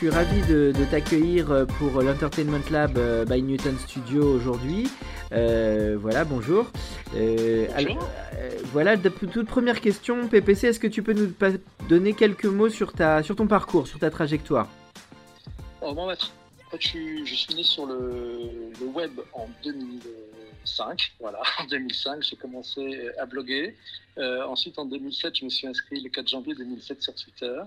Suis ravi de, de t'accueillir euh, pour l'Entertainment Lab euh, by Newton Studio aujourd'hui. Euh, voilà, bonjour. Euh, alors, euh, voilà, toute première question, PPC, est-ce que tu peux nous donner quelques mots sur, ta, sur ton parcours, sur ta trajectoire? En fait, je, suis, je suis né sur le, le web en 2005. Voilà, en 2005, j'ai commencé à bloguer. Ensuite, en 2007, je me suis inscrit le 4 janvier 2007 sur Twitter.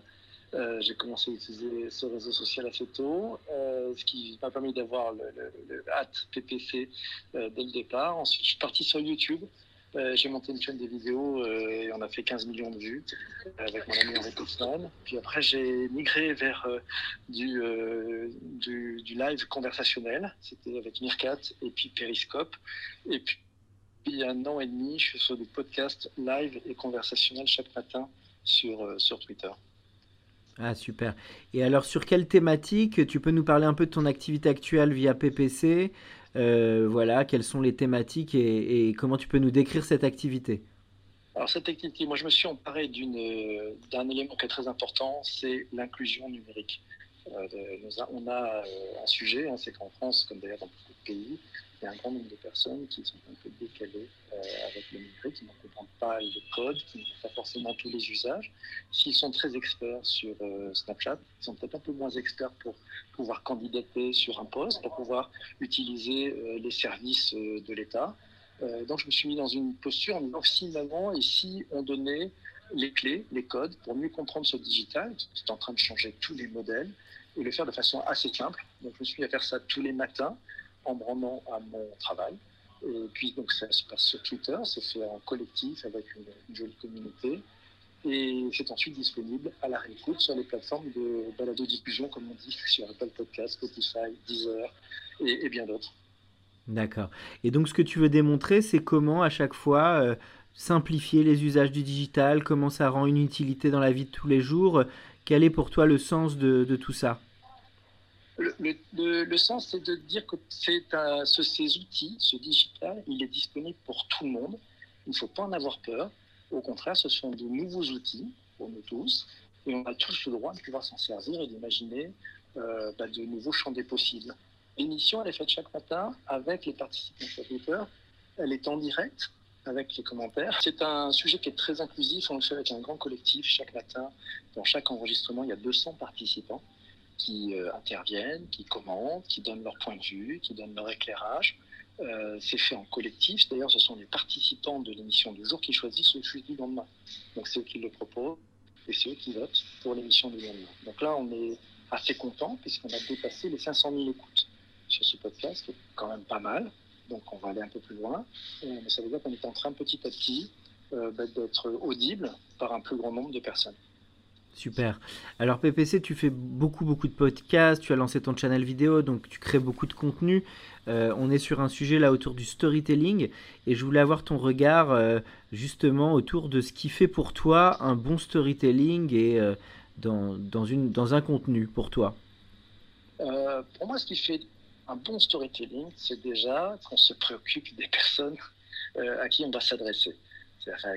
Euh, j'ai commencé à utiliser ce réseau social assez tôt, euh, ce qui m'a permis d'avoir le, le, PPC euh, dès le départ. Ensuite, je suis parti sur YouTube. J'ai monté une chaîne de vidéos et on a fait 15 millions de vues avec mon ami Henri Kaufmann. Puis après, j'ai migré vers du, live conversationnel. C'était avec Meerkat et puis Periscope. Et puis, il y a un an et demi, je suis sur des podcasts live et conversationnels chaque matin sur, sur Twitter. Ah, super. Et alors, sur quelle thématique Tu peux nous parler un peu de ton activité actuelle via PPC Euh, Voilà, quelles sont les thématiques et, comment tu peux nous décrire cette activité? Alors cette activité, moi je me suis emparé d'un élément qui est très important, c'est l'inclusion numérique. Euh, on a euh, un sujet, hein, c'est qu'en France, comme d'ailleurs dans beaucoup de pays, il y a un grand nombre de personnes qui sont un peu décalées euh, avec le numérique, qui ne comprennent pas le code, qui n'ont pas forcément tous les usages. S'ils sont très experts sur euh, Snapchat, ils sont peut-être un peu moins experts pour pouvoir candidater sur un poste, pour pouvoir utiliser euh, les services de l'État. Donc je me suis mis dans une posture en me disant finalement, et si on donnait les clés, les codes pour mieux comprendre ce digital qui est en train de changer tous les modèles et le faire de façon assez simple. Donc je me suis mis à faire ça tous les matins en me rendant à mon travail. Et puis donc ça se passe sur Twitter, c'est fait en collectif avec une, jolie communauté. Et c'est ensuite disponible à la réécoute sur les plateformes de balado-diffusion, comme on dit, sur Apple Podcast, Spotify, Deezer et, bien d'autres. D'accord. Et donc, ce que tu veux démontrer, c'est comment à chaque fois euh, simplifier les usages du digital, comment ça rend une utilité dans la vie de tous les jours. Quel est pour toi le sens de tout ça? Le, sens, c'est de dire que un- ce- ces outils, ce digital, il est disponible pour tout le monde. Il ne faut pas en avoir peur. Au contraire, ce sont de nouveaux outils pour nous tous. Et on a tous le droit de pouvoir s'en servir et d'imaginer euh, bah, de nouveaux champs des possibles. L'émission, elle est faite chaque matin avec les participants Twitter. Elle est en direct avec les commentaires. C'est un sujet qui est très inclusif. On le fait avec un grand collectif chaque matin. Dans chaque enregistrement, il y a 200 participants qui euh, interviennent, qui commentent, qui donnent leur point de vue, qui donnent leur éclairage. Euh, c'est fait en collectif. D'ailleurs, ce sont les participants de l'émission du jour qui choisissent le sujet du lendemain. Donc, c'est eux qui le proposent et c'est eux qui votent pour l'émission du lendemain. Donc là, on est assez content puisqu'on a dépassé les 500 000 écoutes sur ce podcast, qui est quand même pas mal. Donc, on va aller un peu plus loin. Mais ça veut dire qu'on est en train petit à petit euh, bah, d'être audible par un plus grand nombre de personnes. Super. Alors PPC, tu fais beaucoup beaucoup de podcasts, tu as lancé ton channel vidéo, donc tu crées beaucoup de contenu. Euh, on est sur un sujet là autour du storytelling et je voulais avoir ton regard euh, justement autour de ce qui fait pour toi un bon storytelling et euh, dans, dans, un contenu pour toi. Pour moi, ce qui fait un bon storytelling, c'est déjà qu'on se préoccupe des personnes à qui on va s'adresser.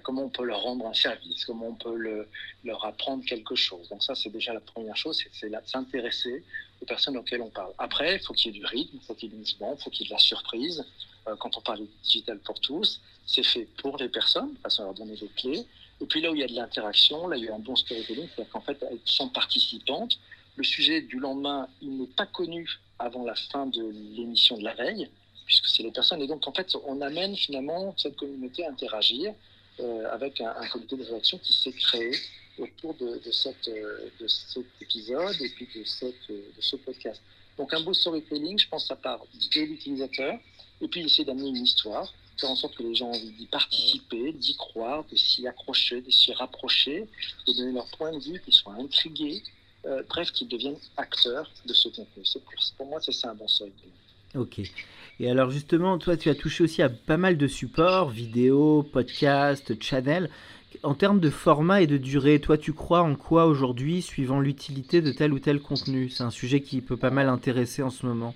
Comment on peut leur rendre un service, comment on peut le- leur apprendre quelque chose. Donc ça, c'est déjà la première chose, c'est- s'intéresser aux personnes auxquelles on parle. Après, il faut qu'il y ait du rythme, il faut qu'il y ait du mouvement, il faut qu'il y ait de la surprise. Euh, quand on parle de digital pour tous, c'est fait pour les personnes, de façon leur donner des clés. Et puis là où il y a de l'interaction, là il y a un bon storytelling, c'est-à-dire qu'en fait, elles sont participantes. Le sujet du lendemain, il n'est pas connu avant la fin de l'émission de la veille, puisque c'est les personnes. Et donc, en fait, on amène finalement cette communauté à interagir euh, avec un, un comité de rédaction qui s'est créé autour euh, de cet épisode et puis de, cette, euh, de ce podcast. Donc un beau storytelling, je pense ça part de l'utilisateur, et puis essayer d'amener une histoire, faire en sorte que les gens aient envie d'y participer, d'y croire, de s'y accrocher, de s'y rapprocher, de donner leur point de vue, qu'ils soient intrigués, bref, qu'ils deviennent acteurs de ce contenu. Pour moi, c'est ça un bon storytelling. Ok. Et alors justement, toi, tu as touché aussi à pas mal de supports, vidéos, podcasts, channels. En termes de format et de durée, toi, tu crois en quoi aujourd'hui, suivant l'utilité de tel ou tel contenu? C'est un sujet qui peut pas mal intéresser en ce moment.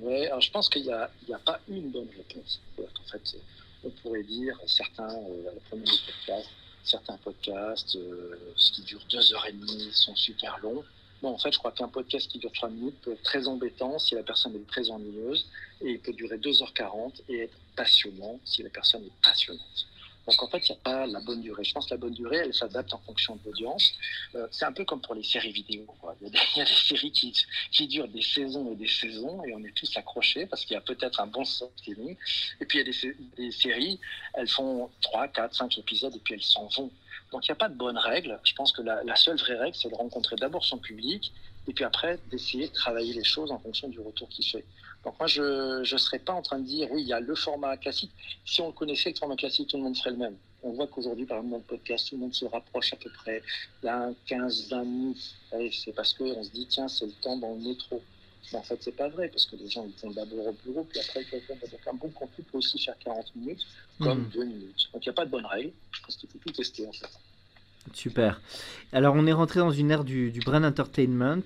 Oui, alors je pense qu'il n'y a, a, pas une bonne réponse. En fait, on pourrait dire certains, euh, le premier podcast, certains podcasts, euh, ce qui dure deux heures et demie, sont super longs. Bon, en fait, je crois qu'un podcast qui dure trois minutes peut être très embêtant si la personne est très ennuyeuse, et il peut durer 2h40 et être passionnant si la personne est passionnante. Donc en fait, il n'y a pas la bonne durée. Je pense que la bonne durée, elle s'adapte en fonction de l'audience. Euh, c'est un peu comme pour les séries vidéo. Il, y a des, séries qui, durent des saisons et des saisons et on est tous accrochés parce qu'il y a peut-être un bon storytelling. Et puis il y a des, des, séries, elles font 3, 4, 5 épisodes et puis elles s'en vont. Donc il n'y a pas de bonne règle. Je pense que la, la seule vraie règle, c'est de rencontrer d'abord son public et puis après d'essayer de travailler les choses en fonction du retour qu'il fait. Donc moi, je ne serais pas en train de dire, oui, il y a le format classique. Si on connaissait, le format classique, tout le monde ferait le même. On voit qu'aujourd'hui, par exemple, dans le podcast, tout le monde se rapproche à peu près d'un 15, 20 minutes. C'est parce qu'on se dit, tiens, c'est le temps dans le métro. Mais en fait, c'est pas vrai, parce que les gens, ils vont d'abord au bureau, puis après, ils vont Donc, un bon contenu peut aussi faire 40 minutes, comme 2 mmh. minutes. Donc, il n'y a pas de bonne règle. Je pense qu'il faut tout tester, en fait. Super. Alors, on est rentré dans une ère du, brand entertainment.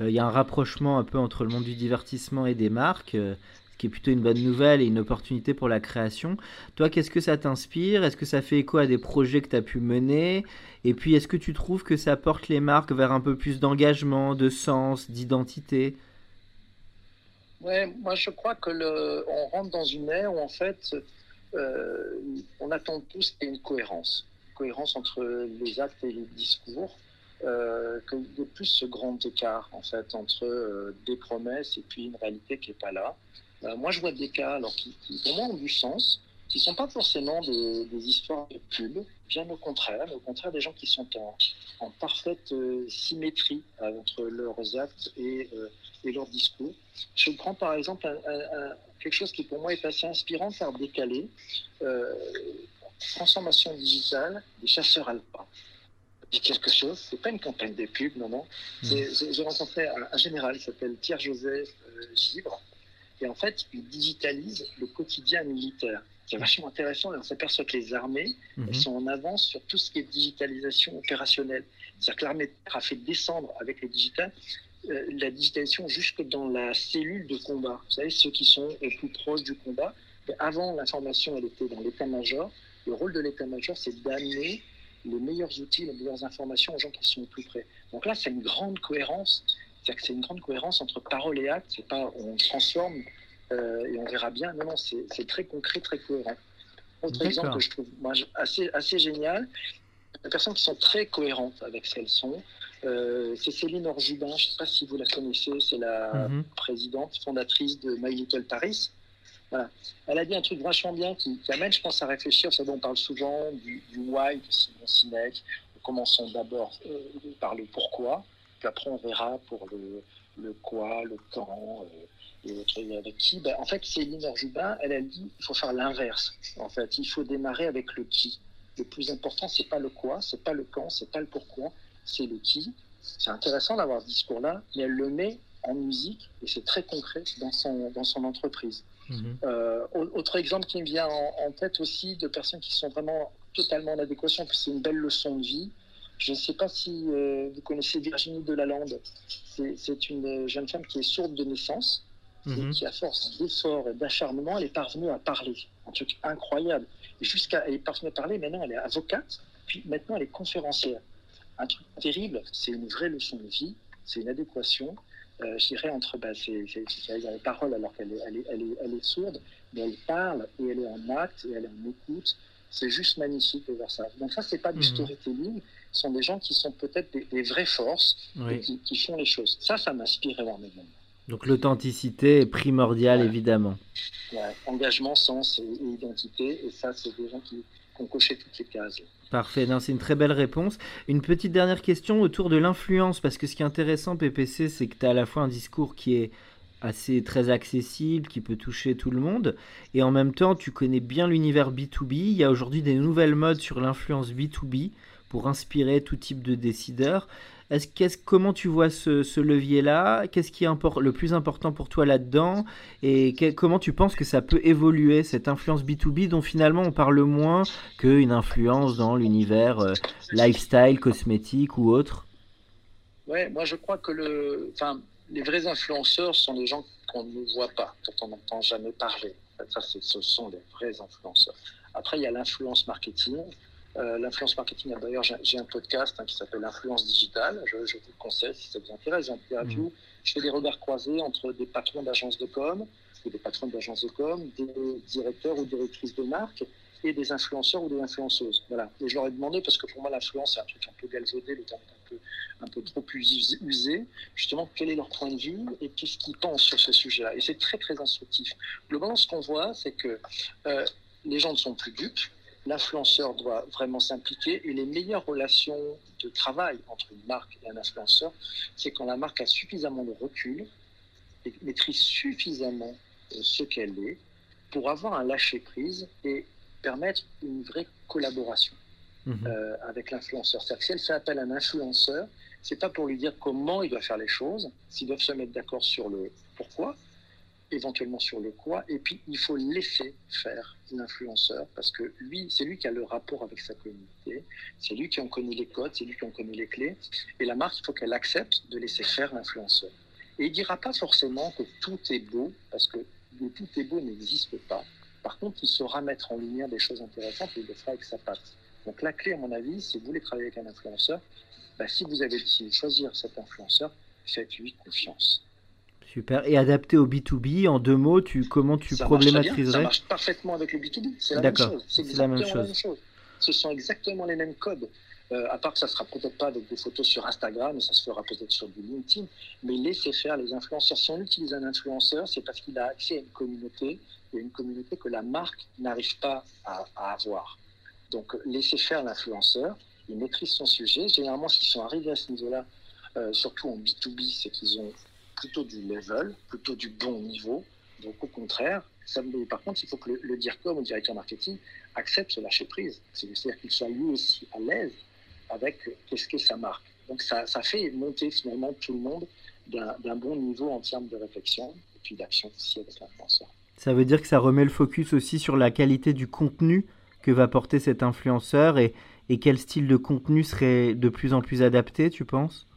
Euh, il y a un rapprochement un peu entre le monde du divertissement et des marques, euh, ce qui est plutôt une bonne nouvelle et une opportunité pour la création. Toi, qu'est-ce que ça t'inspire? Est-ce que ça fait écho à des projets que tu as pu mener? Et puis, est-ce que tu trouves que ça porte les marques vers un peu plus d'engagement, de sens, d'identité? Ouais, moi je crois que on rentre dans une ère où en fait euh, on attend tous une cohérence, cohérence entre les actes et les discours euh, ait plus ce grand écart en fait entre euh, des promesses et puis une réalité qui n'est pas là. Euh, moi, je vois des cas alors qui, pour moi ont du sens, qui ne sont pas forcément des, histoires de pub, bien au contraire, au contraire des gens qui sont en, en parfaite euh, symétrie entre leurs actes et, et, leur discours. Je prends par exemple quelque chose qui pour moi est assez inspirant, faire décaler. Transformation digitale des chasseurs alpins quelque chose. C'est pas une campagne de pub, non, non. Hmm. J'ai rencontré un, général, qui s'appelle Pierre-Joseph euh, Givre, et en fait, il digitalise le quotidien militaire. C'est vachement intéressant, et on s'aperçoit que les armées elles hmm. sont en avance sur tout ce qui est digitalisation opérationnelle. C'est-à-dire que l'armée a fait descendre avec le digital euh, la digitalisation jusque dans la cellule de combat. Vous savez, ceux qui sont au plus proches du combat. avant, l'information, elle était dans l'état-major. Le rôle de l'état-major, c'est d'amener les meilleurs outils, les meilleures informations aux gens qui sont plus près. Donc là, c'est une grande cohérence. C'est-à-dire que c'est une grande cohérence entre parole et acte. C'est pas on transforme euh, et on verra bien. Non, non, c'est très concret, très cohérent. Autre exemple que je trouve moi, assez, assez génial, des personnes qui sont très cohérentes avec ce qu'elles sont. Euh, c'est Céline Orjubin, je ne sais pas si vous la connaissez, c'est la mhm. présidente, fondatrice de My Little Paris. Elle a dit un truc vachement bien qui, amène, je pense, à réfléchir. C'est bon, on parle souvent du, why de Simon Sinek. Commençons d'abord euh, par le pourquoi, puis après on verra pour le, quoi, le quand, euh, et autres, avec qui. Ben, en fait, Céline Orjubin, elle a dit il faut faire l'inverse. En fait, il faut démarrer avec le qui. Le plus important, c'est pas le quoi, c'est pas le quand, c'est pas le pourquoi, c'est le qui. C'est intéressant d'avoir ce discours-là, mais elle le met en musique et c'est très concret dans son, dans son entreprise. Mhm. Euh, autre exemple qui me vient en, tête aussi de personnes qui sont vraiment totalement en adéquation, c'est une belle leçon de vie. Je ne sais pas si euh, vous connaissez Virginie Delalande. C'est une jeune femme qui est sourde de naissance et mhm. qui, à force d'efforts et d'acharnement, elle est parvenue à parler. Un truc incroyable. Jusqu'à, elle est parvenue à parler, maintenant elle est avocate, puis maintenant elle est conférencière. Un truc terrible, c'est une vraie leçon de vie, c'est une adéquation euh, je dirais, entre bah, ses, les paroles alors qu'elle est, elle est, elle est, elle est, sourde, mais elle parle et elle est en acte et elle est en écoute. C'est juste magnifique de voir ça. Donc ça, c'est pas du mhm. storytelling, ce sont des gens qui sont peut-être des, vraies forces et qui, font les choses. Ça, ça m'inspire énormément. Donc l'authenticité est primordiale, évidemment. engagement, sens et, identité, et ça, c'est des gens qui, qu'on toutes les cases. Parfait, c'est une très belle réponse. Une petite dernière question autour de l'influence, parce que ce qui est intéressant, PPC, c'est que tu as à la fois un discours qui est assez très accessible, qui peut toucher tout le monde, et en même temps, tu connais bien l'univers B2B. Il y a aujourd'hui des nouvelles modes sur l'influence B2B pour inspirer tout type de décideurs. Comment tu vois ce, levier-là? Qu'est-ce qui est le plus important pour toi là-dedans? Et comment tu penses que ça peut évoluer, cette influence B2B dont finalement on parle moins qu'une influence dans l'univers euh, lifestyle, cosmétique ou autre? Ouais, moi je crois que les vrais influenceurs sont des gens qu'on ne voit pas, dont on n'entend jamais parler. ça, ce sont les vrais influenceurs. Après, il y a l'influence marketing. Euh, l'influence marketing, d'ailleurs, j'ai un podcast hein, qui s'appelle L'influence digitale. Je, vous le conseille si ça vous intéresse. J'interview, mmh. je fais des regards croisés entre des patrons d'agences de com, des patrons d'agences de com, des directeurs ou directrices de marque et des influenceurs ou des influenceuses. Voilà. Et je leur ai demandé, parce que pour moi, l'influence, c'est un truc un peu galvaudé, le terme un peu, un peu trop usé, justement, quel est leur point de vue et qu'est-ce qu'ils pensent sur ce sujet-là? Et c'est très, très instructif. Globalement, ce qu'on voit, c'est que euh, les gens ne sont plus dupes l'influenceur doit vraiment s'impliquer et les meilleures relations de travail entre une marque et un influenceur, c'est quand la marque a suffisamment de recul et maîtrise suffisamment euh, ce qu'elle est pour avoir un lâcher-prise et permettre une vraie collaboration mhm. euh, avec l'influenceur. C'est-à-dire que si elle fait appel à un influenceur, c'est pas pour lui dire comment il doit faire les choses, s'ils doivent se mettre d'accord sur le pourquoi, éventuellement sur le quoi, et puis il faut laisser faire l'influenceur, parce que lui, c'est lui qui a le rapport avec sa communauté, c'est lui qui en connaît les codes, c'est lui qui en connaît les clés, et la marque, il faut qu'elle accepte de laisser faire l'influenceur. Et il dira pas forcément que tout est beau, parce que tout est beau n'existe pas. Par contre, il saura mettre en lumière des choses intéressantes et il le fera avec sa patte. Donc la clé, à mon avis, si vous voulez travailler avec un influenceur, bah, si vous avez décidé de choisir cet influenceur, faites-lui confiance. Super. Et adapté au B2B, en deux mots, tu, comment tu problématiserais Ça marche parfaitement avec le B2B. C'est la même chose. C'est la même chose. Ce sont exactement les mêmes codes. Euh, à part que ça ne sera peut-être pas avec des photos sur Instagram, ça se fera peut-être sur du LinkedIn. Mais laissez faire les influenceurs. Si on utilise un influenceur, c'est parce qu'il a accès à une communauté, et une communauté que la marque n'arrive pas à, avoir. Donc laissez faire l'influenceur, il maîtrise son sujet. Généralement, s'ils sont arrivés à ce niveau-là, euh, surtout en B2B, c'est qu'ils ont plutôt du level, plutôt du bon niveau. Donc au contraire, ça, par contre, il faut que le, directeur marketing, accepte ce lâcher prise. C'est-à-dire qu'il soit lui aussi à l'aise avec qu'est-ce qu'est sa marque. Donc ça, ça, fait monter finalement tout le monde d'un bon niveau en termes de réflexion et puis d'action aussi avec l'influenceur. Ça veut dire que ça remet le focus aussi sur la qualité du contenu que va porter cet influenceur et quel style de contenu serait de plus en plus adapté, tu penses?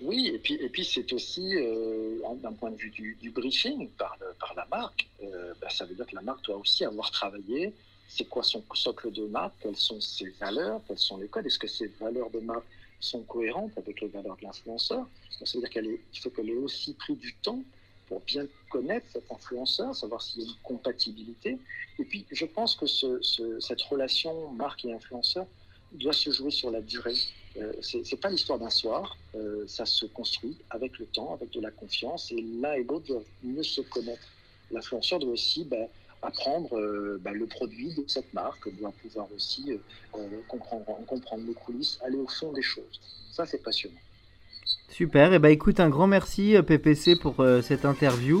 Oui, et puis, et puis c'est aussi, euh, d'un point de vue du, briefing par, par la marque, euh, bah, ça veut dire que la marque doit aussi avoir travaillé c'est quoi son socle de marque, quelles sont ses valeurs, quels sont les codes, est-ce que ces valeurs de marque sont cohérentes avec les valeurs de l'influenceur? Ça veut dire qu'il faut qu'elle ait aussi pris du temps pour bien connaître cet influenceur, savoir s'il y a une compatibilité. Et puis, je pense que cette relation marque et influenceur doit se jouer sur la durée. Euh, ce n'est pas l'histoire d'un soir, euh, ça se construit avec le temps, avec de la confiance, et l'un et l'autre doivent mieux se connaître. L'influenceur doit aussi ben, apprendre euh, ben, le produit de cette marque, doit pouvoir aussi comprendre, comprendre les coulisses, aller au fond des choses. Ça, c'est passionnant. Super, et bah écoute, un grand merci PPC pour cette interview.